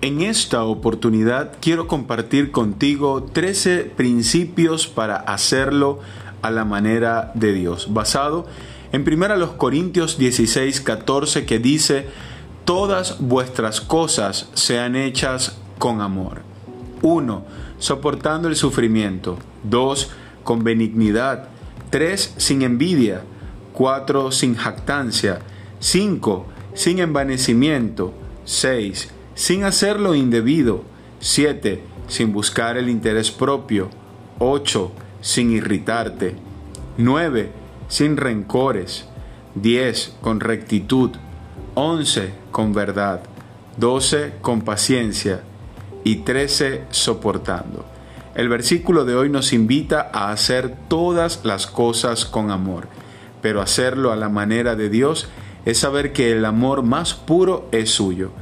En esta oportunidad quiero compartir contigo 13 principios para hacerlo a la manera de Dios, basado en 1 Corintios 16, 14 que dice, todas vuestras cosas sean hechas con amor. 1. Soportando el sufrimiento. 2. Con benignidad. 3. Sin envidia. 4. Sin jactancia. 5. Sin envanecimiento. 6 sin hacerlo indebido. 7. Sin buscar el interés propio. 8. Sin irritarte. 9. Sin rencores. 10. Con rectitud. 11. Con verdad. 12. Con paciencia. Y 13. Soportando. El versículo de hoy nos invita a hacer todas las cosas con amor, pero hacerlo a la manera de Dios es saber que el amor más puro es suyo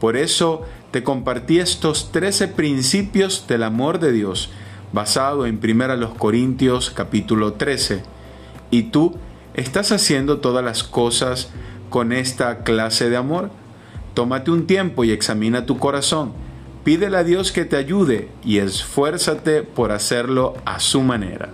por eso te compartí estos 13 principios del amor de Dios, basado en 1 Corintios capítulo 13. ¿Y tú estás haciendo todas las cosas con esta clase de amor? Tómate un tiempo y examina tu corazón. Pídele a Dios que te ayude y esfuérzate por hacerlo a su manera.